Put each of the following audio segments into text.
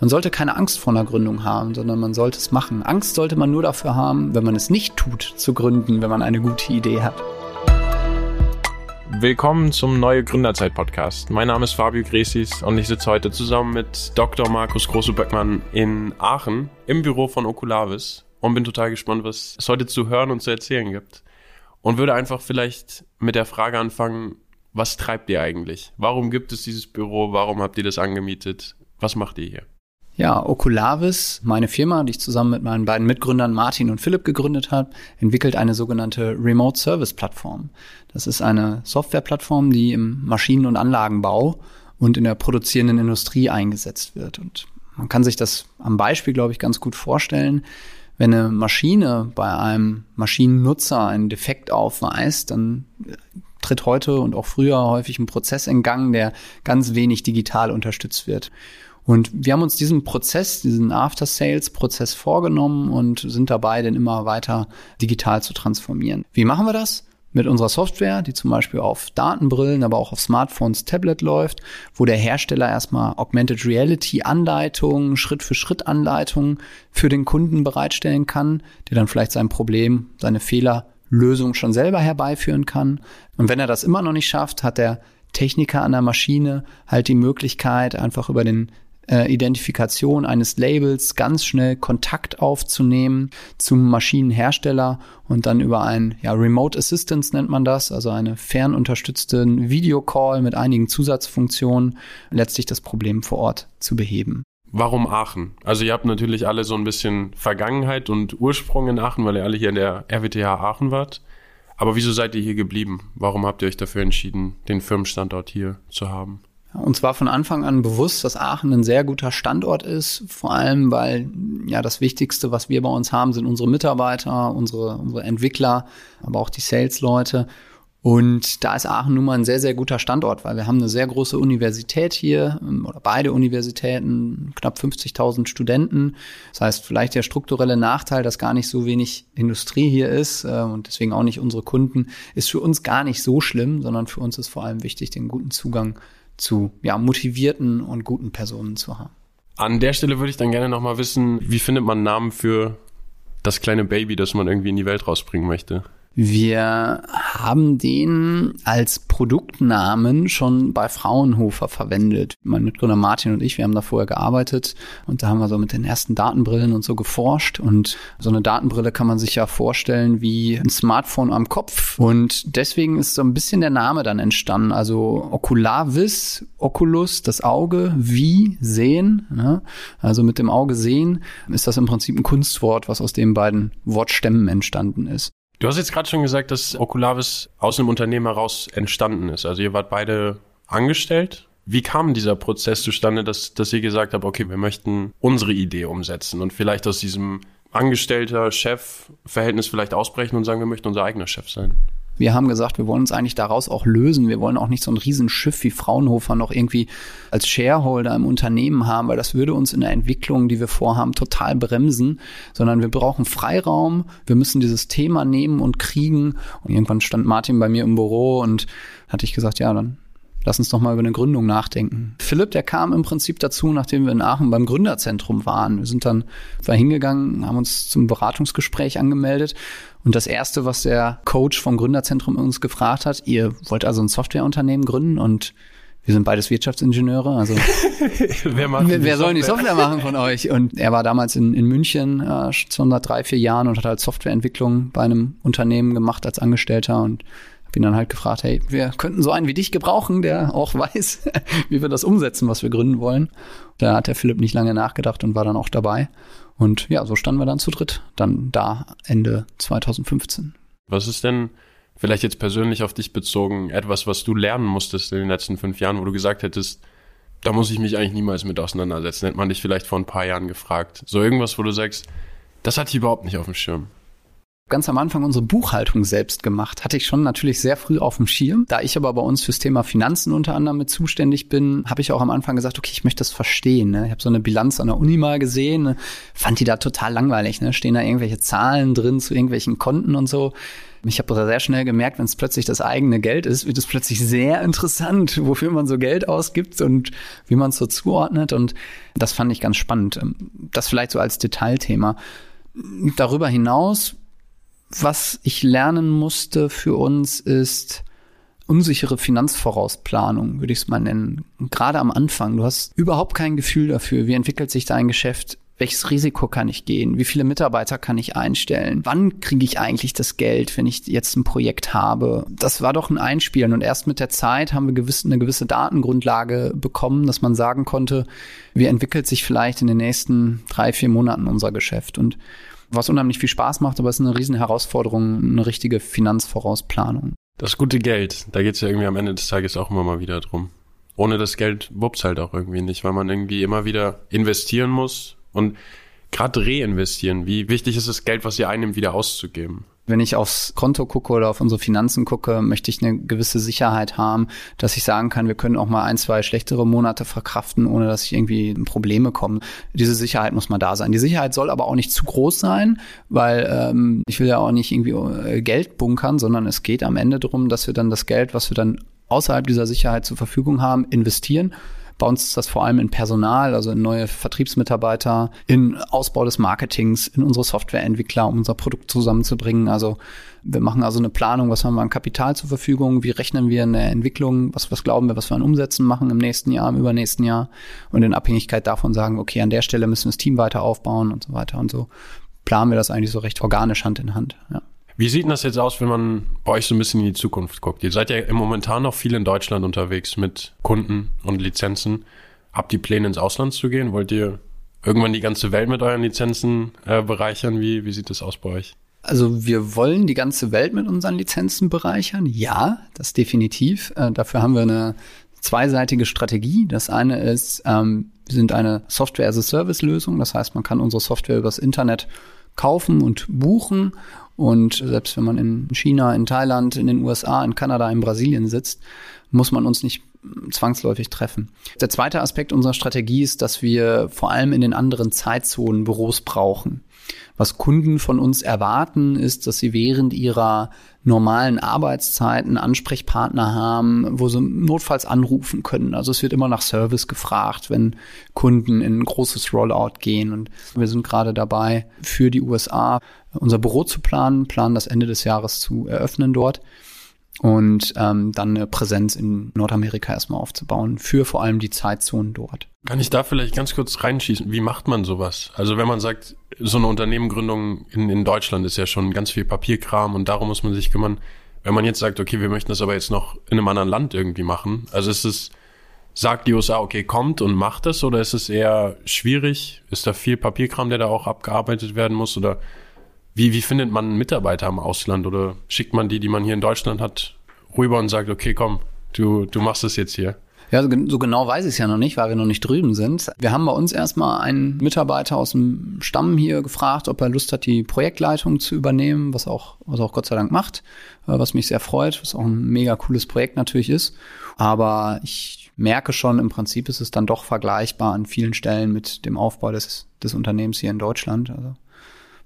Man sollte keine Angst vor einer Gründung haben, sondern man sollte es machen. Angst sollte man nur dafür haben, wenn man es nicht tut, zu gründen, wenn man eine gute Idee hat. Willkommen zum Neue Gründerzeit Podcast. Mein Name ist Fabio Gresis und ich sitze heute zusammen mit Dr. Markus Große-Böckmann in Aachen im Büro von Okulavis und bin total gespannt, was es heute zu hören und zu erzählen gibt. Und würde einfach vielleicht mit der Frage anfangen, was treibt ihr eigentlich? Warum gibt es dieses Büro? Warum habt ihr das angemietet? Was macht ihr hier? Ja, Oculavis, meine Firma, die ich zusammen mit meinen beiden Mitgründern Martin und Philipp gegründet habe, entwickelt eine sogenannte Remote Service Plattform. Das ist eine Softwareplattform, die im Maschinen- und Anlagenbau und in der produzierenden Industrie eingesetzt wird. Und man kann sich das am Beispiel, glaube ich, ganz gut vorstellen. Wenn eine Maschine bei einem Maschinennutzer einen Defekt aufweist, dann tritt heute und auch früher häufig ein Prozess in Gang, der ganz wenig digital unterstützt wird. Und wir haben uns diesen Prozess, diesen After-Sales-Prozess vorgenommen und sind dabei, den immer weiter digital zu transformieren. Wie machen wir das? Mit unserer Software, die zum Beispiel auf Datenbrillen, aber auch auf Smartphones, Tablet läuft, wo der Hersteller erstmal Augmented Reality Anleitungen, Schritt für Schritt Anleitungen für den Kunden bereitstellen kann, der dann vielleicht sein Problem, seine Fehlerlösung schon selber herbeiführen kann. Und wenn er das immer noch nicht schafft, hat der Techniker an der Maschine halt die Möglichkeit, einfach über den äh, Identifikation eines Labels ganz schnell Kontakt aufzunehmen zum Maschinenhersteller und dann über ein ja, Remote Assistance nennt man das, also eine fernunterstützte Videocall mit einigen Zusatzfunktionen, letztlich das Problem vor Ort zu beheben. Warum Aachen? Also ihr habt natürlich alle so ein bisschen Vergangenheit und Ursprung in Aachen, weil ihr alle hier in der RWTH Aachen wart. Aber wieso seid ihr hier geblieben? Warum habt ihr euch dafür entschieden, den Firmenstandort hier zu haben? Uns war von Anfang an bewusst, dass Aachen ein sehr guter Standort ist, vor allem weil ja das Wichtigste, was wir bei uns haben, sind unsere Mitarbeiter, unsere, unsere Entwickler, aber auch die Sales-Leute. Und da ist Aachen nun mal ein sehr, sehr guter Standort, weil wir haben eine sehr große Universität hier ähm, oder beide Universitäten, knapp 50.000 Studenten. Das heißt, vielleicht der strukturelle Nachteil, dass gar nicht so wenig Industrie hier ist äh, und deswegen auch nicht unsere Kunden, ist für uns gar nicht so schlimm, sondern für uns ist vor allem wichtig, den guten Zugang zu ja, motivierten und guten Personen zu haben. An der Stelle würde ich dann gerne nochmal wissen, wie findet man Namen für das kleine Baby, das man irgendwie in die Welt rausbringen möchte? Wir haben den als Produktnamen schon bei Fraunhofer verwendet. Mein Mitgründer Martin und ich, wir haben da vorher gearbeitet und da haben wir so mit den ersten Datenbrillen und so geforscht. Und so eine Datenbrille kann man sich ja vorstellen wie ein Smartphone am Kopf. Und deswegen ist so ein bisschen der Name dann entstanden. Also Oculavis, Oculus, das Auge, wie sehen. Ne? Also mit dem Auge sehen ist das im Prinzip ein Kunstwort, was aus den beiden Wortstämmen entstanden ist. Du hast jetzt gerade schon gesagt, dass Oculavis aus einem Unternehmen heraus entstanden ist. Also ihr wart beide angestellt. Wie kam dieser Prozess zustande, dass, dass ihr gesagt habt, okay, wir möchten unsere Idee umsetzen und vielleicht aus diesem Angestellter-Chef-Verhältnis vielleicht ausbrechen und sagen, wir möchten unser eigener Chef sein? Wir haben gesagt, wir wollen uns eigentlich daraus auch lösen. Wir wollen auch nicht so ein Riesenschiff wie Fraunhofer noch irgendwie als Shareholder im Unternehmen haben, weil das würde uns in der Entwicklung, die wir vorhaben, total bremsen, sondern wir brauchen Freiraum. Wir müssen dieses Thema nehmen und kriegen. Und irgendwann stand Martin bei mir im Büro und hatte ich gesagt, ja, dann lass uns doch mal über eine Gründung nachdenken. Philipp, der kam im Prinzip dazu, nachdem wir in Aachen beim Gründerzentrum waren. Wir sind dann war hingegangen, haben uns zum Beratungsgespräch angemeldet und das erste, was der Coach vom Gründerzentrum uns gefragt hat, ihr wollt also ein Softwareunternehmen gründen und wir sind beides Wirtschaftsingenieure, also wer, macht wer, wer soll die Software machen von euch? Und er war damals in, in München äh, schon seit drei, vier Jahren und hat halt Softwareentwicklung bei einem Unternehmen gemacht als Angestellter und bin dann halt gefragt, hey, wir könnten so einen wie dich gebrauchen, der auch weiß, wie wir das umsetzen, was wir gründen wollen. Da hat der Philipp nicht lange nachgedacht und war dann auch dabei. Und ja, so standen wir dann zu dritt, dann da Ende 2015. Was ist denn vielleicht jetzt persönlich auf dich bezogen etwas, was du lernen musstest in den letzten fünf Jahren, wo du gesagt hättest, da muss ich mich eigentlich niemals mit auseinandersetzen. Hätte man dich vielleicht vor ein paar Jahren gefragt. So irgendwas, wo du sagst, das hatte ich überhaupt nicht auf dem Schirm. Ganz am Anfang unsere Buchhaltung selbst gemacht. Hatte ich schon natürlich sehr früh auf dem Schirm. Da ich aber bei uns fürs Thema Finanzen unter anderem mit zuständig bin, habe ich auch am Anfang gesagt, okay, ich möchte das verstehen. Ne? Ich habe so eine Bilanz an der Uni mal gesehen, ne? fand die da total langweilig. Ne? Stehen da irgendwelche Zahlen drin zu irgendwelchen Konten und so. Ich habe sehr schnell gemerkt, wenn es plötzlich das eigene Geld ist, wird es plötzlich sehr interessant, wofür man so Geld ausgibt und wie man es so zuordnet. Und das fand ich ganz spannend. Das vielleicht so als Detailthema. Darüber hinaus was ich lernen musste für uns ist unsichere Finanzvorausplanung, würde ich es mal nennen. Gerade am Anfang. Du hast überhaupt kein Gefühl dafür, wie entwickelt sich dein Geschäft. Welches Risiko kann ich gehen? Wie viele Mitarbeiter kann ich einstellen? Wann kriege ich eigentlich das Geld, wenn ich jetzt ein Projekt habe? Das war doch ein Einspielen. Und erst mit der Zeit haben wir gewiss, eine gewisse Datengrundlage bekommen, dass man sagen konnte, wie entwickelt sich vielleicht in den nächsten drei, vier Monaten unser Geschäft. Und was unheimlich viel Spaß macht, aber es ist eine riesen Herausforderung, eine richtige Finanzvorausplanung. Das gute Geld, da geht es ja irgendwie am Ende des Tages auch immer mal wieder drum. Ohne das Geld wuppt's halt auch irgendwie nicht, weil man irgendwie immer wieder investieren muss und gerade reinvestieren. Wie wichtig ist das Geld, was ihr einnimmt, wieder auszugeben? Wenn ich aufs Konto gucke oder auf unsere Finanzen gucke, möchte ich eine gewisse Sicherheit haben, dass ich sagen kann, wir können auch mal ein, zwei schlechtere Monate verkraften, ohne dass ich irgendwie in Probleme komme. Diese Sicherheit muss mal da sein. Die Sicherheit soll aber auch nicht zu groß sein, weil ähm, ich will ja auch nicht irgendwie äh, Geld bunkern, sondern es geht am Ende darum, dass wir dann das Geld, was wir dann außerhalb dieser Sicherheit zur Verfügung haben, investieren bei uns ist das vor allem in Personal, also in neue Vertriebsmitarbeiter, in Ausbau des Marketings, in unsere Softwareentwickler, um unser Produkt zusammenzubringen. Also wir machen also eine Planung, was haben wir an Kapital zur Verfügung, wie rechnen wir in der Entwicklung, was, was glauben wir, was wir an Umsätzen machen im nächsten Jahr, im übernächsten Jahr und in Abhängigkeit davon sagen, okay, an der Stelle müssen wir das Team weiter aufbauen und so weiter und so planen wir das eigentlich so recht organisch Hand in Hand. Ja. Wie sieht denn das jetzt aus, wenn man bei euch so ein bisschen in die Zukunft guckt? Ihr seid ja im momentan noch viel in Deutschland unterwegs mit Kunden und Lizenzen. Habt ihr Pläne ins Ausland zu gehen? Wollt ihr irgendwann die ganze Welt mit euren Lizenzen äh, bereichern? Wie, wie sieht das aus bei euch? Also wir wollen die ganze Welt mit unseren Lizenzen bereichern. Ja, das definitiv. Äh, dafür haben wir eine zweiseitige Strategie. Das eine ist, ähm, wir sind eine Software-as-a-Service-Lösung. Das heißt, man kann unsere Software übers Internet kaufen und buchen und selbst wenn man in China, in Thailand, in den USA, in Kanada, in Brasilien sitzt, muss man uns nicht zwangsläufig treffen. Der zweite Aspekt unserer Strategie ist, dass wir vor allem in den anderen Zeitzonen Büros brauchen. Was Kunden von uns erwarten, ist, dass sie während ihrer normalen Arbeitszeiten Ansprechpartner haben, wo sie notfalls anrufen können. Also es wird immer nach Service gefragt, wenn Kunden in ein großes Rollout gehen. Und wir sind gerade dabei, für die USA unser Büro zu planen, planen das Ende des Jahres zu eröffnen dort und ähm, dann eine Präsenz in Nordamerika erstmal aufzubauen, für vor allem die Zeitzonen dort. Kann ich da vielleicht ganz kurz reinschießen? Wie macht man sowas? Also wenn man sagt, so eine Unternehmengründung in, in Deutschland ist ja schon ganz viel Papierkram und darum muss man sich kümmern. Wenn man jetzt sagt, okay, wir möchten das aber jetzt noch in einem anderen Land irgendwie machen, also ist es, sagt die USA, okay, kommt und macht das oder ist es eher schwierig? Ist da viel Papierkram, der da auch abgearbeitet werden muss oder wie, wie findet man Mitarbeiter im Ausland oder schickt man die, die man hier in Deutschland hat, rüber und sagt, okay, komm, du, du machst es jetzt hier? Ja, so, genau weiß ich es ja noch nicht, weil wir noch nicht drüben sind. Wir haben bei uns erstmal einen Mitarbeiter aus dem Stamm hier gefragt, ob er Lust hat, die Projektleitung zu übernehmen, was auch, was auch Gott sei Dank macht, äh, was mich sehr freut, was auch ein mega cooles Projekt natürlich ist. Aber ich merke schon, im Prinzip ist es dann doch vergleichbar an vielen Stellen mit dem Aufbau des, des Unternehmens hier in Deutschland. Also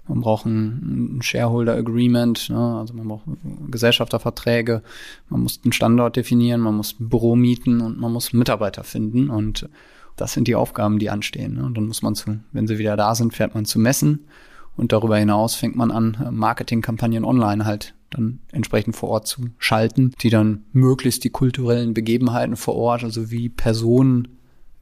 man braucht ein, ein Shareholder Agreement, ne? also man braucht Gesellschafterverträge, man muss einen Standort definieren, man muss ein Büro mieten und man muss Mitarbeiter finden und das sind die Aufgaben, die anstehen. Ne? Und dann muss man zu, wenn sie wieder da sind, fährt man zu messen und darüber hinaus fängt man an, Marketingkampagnen online halt dann entsprechend vor Ort zu schalten, die dann möglichst die kulturellen Begebenheiten vor Ort, also wie Personen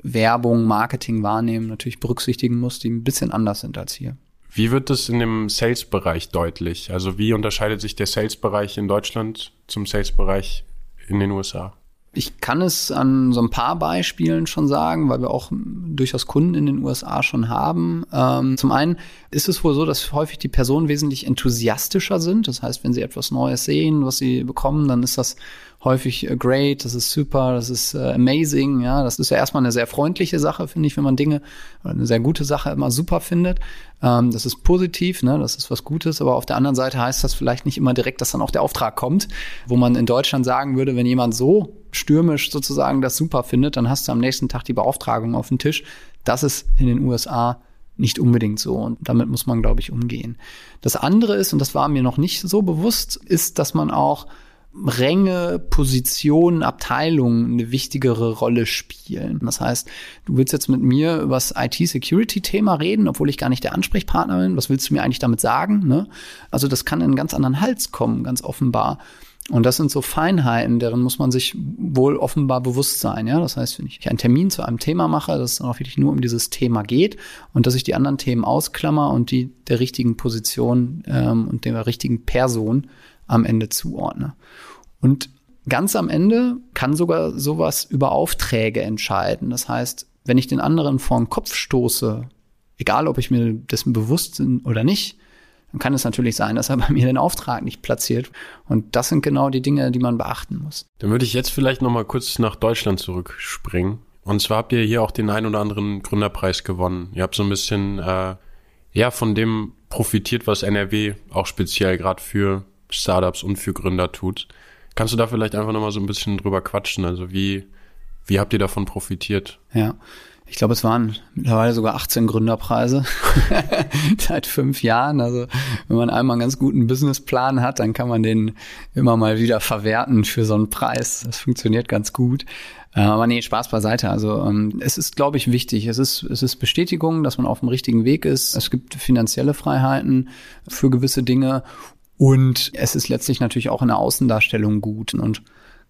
Werbung, Marketing wahrnehmen, natürlich berücksichtigen muss, die ein bisschen anders sind als hier. Wie wird das in dem Sales-Bereich deutlich? Also wie unterscheidet sich der Sales-Bereich in Deutschland zum Sales-Bereich in den USA? Ich kann es an so ein paar Beispielen schon sagen, weil wir auch durchaus Kunden in den USA schon haben. Ähm, zum einen ist es wohl so, dass häufig die Personen wesentlich enthusiastischer sind. Das heißt, wenn sie etwas Neues sehen, was sie bekommen, dann ist das häufig äh, great, das ist super, das ist äh, amazing, ja, das ist ja erstmal eine sehr freundliche Sache, finde ich, wenn man Dinge oder eine sehr gute Sache immer super findet. Ähm, das ist positiv, ne, das ist was Gutes, aber auf der anderen Seite heißt das vielleicht nicht immer direkt, dass dann auch der Auftrag kommt, wo man in Deutschland sagen würde, wenn jemand so stürmisch sozusagen das super findet, dann hast du am nächsten Tag die Beauftragung auf dem Tisch. Das ist in den USA nicht unbedingt so. Und damit muss man, glaube ich, umgehen. Das andere ist, und das war mir noch nicht so bewusst, ist, dass man auch Ränge, Positionen, Abteilungen eine wichtigere Rolle spielen. Das heißt, du willst jetzt mit mir über das IT-Security-Thema reden, obwohl ich gar nicht der Ansprechpartner bin. Was willst du mir eigentlich damit sagen? Ne? Also das kann in einen ganz anderen Hals kommen, ganz offenbar. Und das sind so Feinheiten, deren muss man sich wohl offenbar bewusst sein. Ja, das heißt, wenn ich einen Termin zu einem Thema mache, dass es dann auch wirklich nur um dieses Thema geht und dass ich die anderen Themen ausklammer und die der richtigen Position ähm, und der richtigen Person am Ende zuordne. Und ganz am Ende kann sogar sowas über Aufträge entscheiden. Das heißt, wenn ich den anderen vor den Kopf stoße, egal ob ich mir dessen bewusst bin oder nicht, dann kann es natürlich sein, dass er bei mir den Auftrag nicht platziert. Und das sind genau die Dinge, die man beachten muss. Dann würde ich jetzt vielleicht noch mal kurz nach Deutschland zurückspringen. Und zwar habt ihr hier auch den ein oder anderen Gründerpreis gewonnen. Ihr habt so ein bisschen äh, ja von dem profitiert, was NRW auch speziell gerade für Startups und für Gründer tut. Kannst du da vielleicht einfach nochmal so ein bisschen drüber quatschen? Also wie, wie habt ihr davon profitiert? Ja. Ich glaube, es waren mittlerweile sogar 18 Gründerpreise seit fünf Jahren. Also wenn man einmal einen ganz guten Businessplan hat, dann kann man den immer mal wieder verwerten für so einen Preis. Das funktioniert ganz gut. Äh, aber nee, Spaß beiseite. Also ähm, es ist, glaube ich, wichtig. Es ist, es ist Bestätigung, dass man auf dem richtigen Weg ist. Es gibt finanzielle Freiheiten für gewisse Dinge und es ist letztlich natürlich auch in der Außendarstellung gut. Und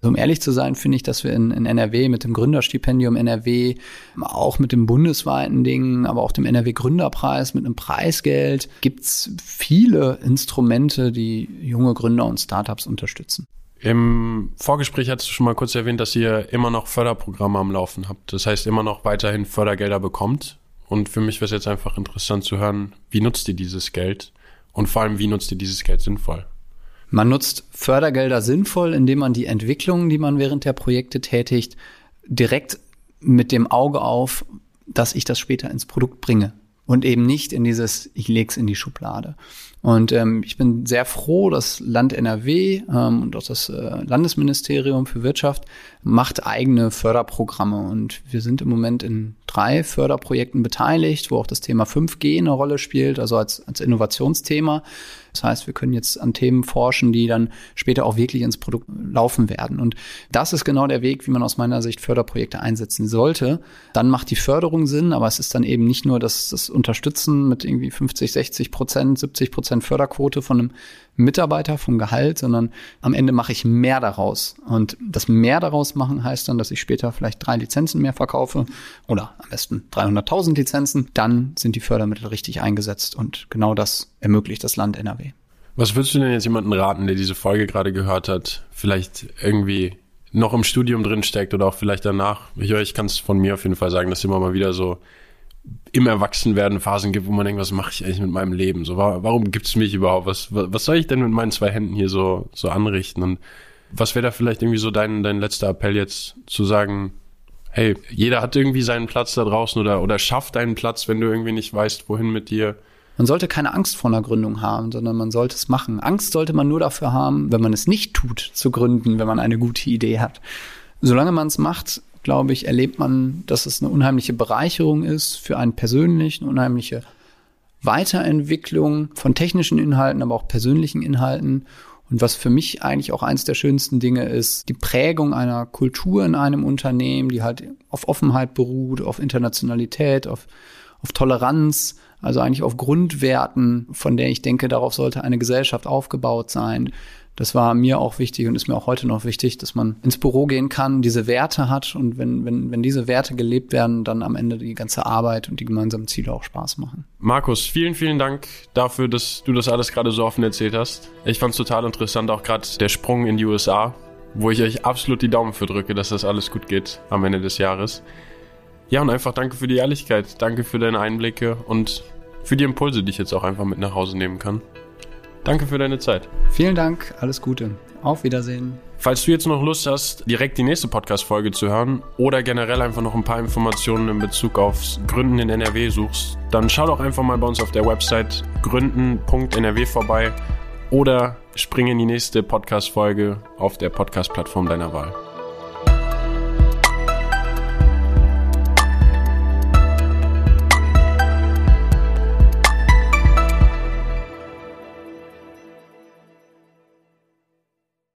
um ehrlich zu sein, finde ich, dass wir in, in, NRW mit dem Gründerstipendium NRW, auch mit dem bundesweiten Ding, aber auch dem NRW Gründerpreis, mit einem Preisgeld, gibt's viele Instrumente, die junge Gründer und Startups unterstützen. Im Vorgespräch hattest du schon mal kurz erwähnt, dass ihr immer noch Förderprogramme am Laufen habt. Das heißt, immer noch weiterhin Fördergelder bekommt. Und für mich wäre es jetzt einfach interessant zu hören, wie nutzt ihr dieses Geld? Und vor allem, wie nutzt ihr dieses Geld sinnvoll? Man nutzt Fördergelder sinnvoll, indem man die Entwicklungen, die man während der Projekte tätigt, direkt mit dem Auge auf, dass ich das später ins Produkt bringe und eben nicht in dieses, ich leg's in die Schublade. Und ähm, ich bin sehr froh, dass Land NRW ähm, und auch das äh, Landesministerium für Wirtschaft macht eigene Förderprogramme. Und wir sind im Moment in drei Förderprojekten beteiligt, wo auch das Thema 5G eine Rolle spielt, also als, als Innovationsthema. Das heißt, wir können jetzt an Themen forschen, die dann später auch wirklich ins Produkt laufen werden. Und das ist genau der Weg, wie man aus meiner Sicht Förderprojekte einsetzen sollte. Dann macht die Förderung Sinn, aber es ist dann eben nicht nur das, das Unterstützen mit irgendwie 50, 60 Prozent, 70 Prozent Förderquote von einem Mitarbeiter vom Gehalt, sondern am Ende mache ich mehr daraus. Und das mehr daraus machen heißt dann, dass ich später vielleicht drei Lizenzen mehr verkaufe oder am besten 300.000 Lizenzen. Dann sind die Fördermittel richtig eingesetzt und genau das ermöglicht das Land NRW. Was würdest du denn jetzt jemanden raten, der diese Folge gerade gehört hat, vielleicht irgendwie noch im Studium drin steckt oder auch vielleicht danach? Ich, ich kann es von mir auf jeden Fall sagen, dass immer mal wieder so im Erwachsenwerden Phasen gibt, wo man denkt, was mache ich eigentlich mit meinem Leben? So, warum gibt es mich überhaupt? Was, was soll ich denn mit meinen zwei Händen hier so, so anrichten? Und was wäre da vielleicht irgendwie so dein, dein letzter Appell jetzt zu sagen, hey, jeder hat irgendwie seinen Platz da draußen oder, oder schafft einen Platz, wenn du irgendwie nicht weißt, wohin mit dir. Man sollte keine Angst vor einer Gründung haben, sondern man sollte es machen. Angst sollte man nur dafür haben, wenn man es nicht tut, zu gründen, wenn man eine gute Idee hat. Solange man es macht, glaube ich, erlebt man, dass es eine unheimliche Bereicherung ist für einen persönlich, eine unheimliche Weiterentwicklung von technischen Inhalten, aber auch persönlichen Inhalten. Und was für mich eigentlich auch eins der schönsten Dinge ist, die Prägung einer Kultur in einem Unternehmen, die halt auf Offenheit beruht, auf Internationalität, auf, auf Toleranz, also eigentlich auf Grundwerten, von der ich denke, darauf sollte eine Gesellschaft aufgebaut sein. Das war mir auch wichtig und ist mir auch heute noch wichtig, dass man ins Büro gehen kann, diese Werte hat und wenn, wenn, wenn diese Werte gelebt werden, dann am Ende die ganze Arbeit und die gemeinsamen Ziele auch Spaß machen. Markus, vielen, vielen Dank dafür, dass du das alles gerade so offen erzählt hast. Ich fand es total interessant, auch gerade der Sprung in die USA, wo ich euch absolut die Daumen für drücke, dass das alles gut geht am Ende des Jahres. Ja, und einfach danke für die Ehrlichkeit, danke für deine Einblicke und für die Impulse, die ich jetzt auch einfach mit nach Hause nehmen kann. Danke für deine Zeit. Vielen Dank, alles Gute. Auf Wiedersehen. Falls du jetzt noch Lust hast, direkt die nächste Podcast-Folge zu hören oder generell einfach noch ein paar Informationen in Bezug aufs Gründen in NRW suchst, dann schau doch einfach mal bei uns auf der Website gründen.nrw vorbei oder spring in die nächste Podcast-Folge auf der Podcast-Plattform deiner Wahl.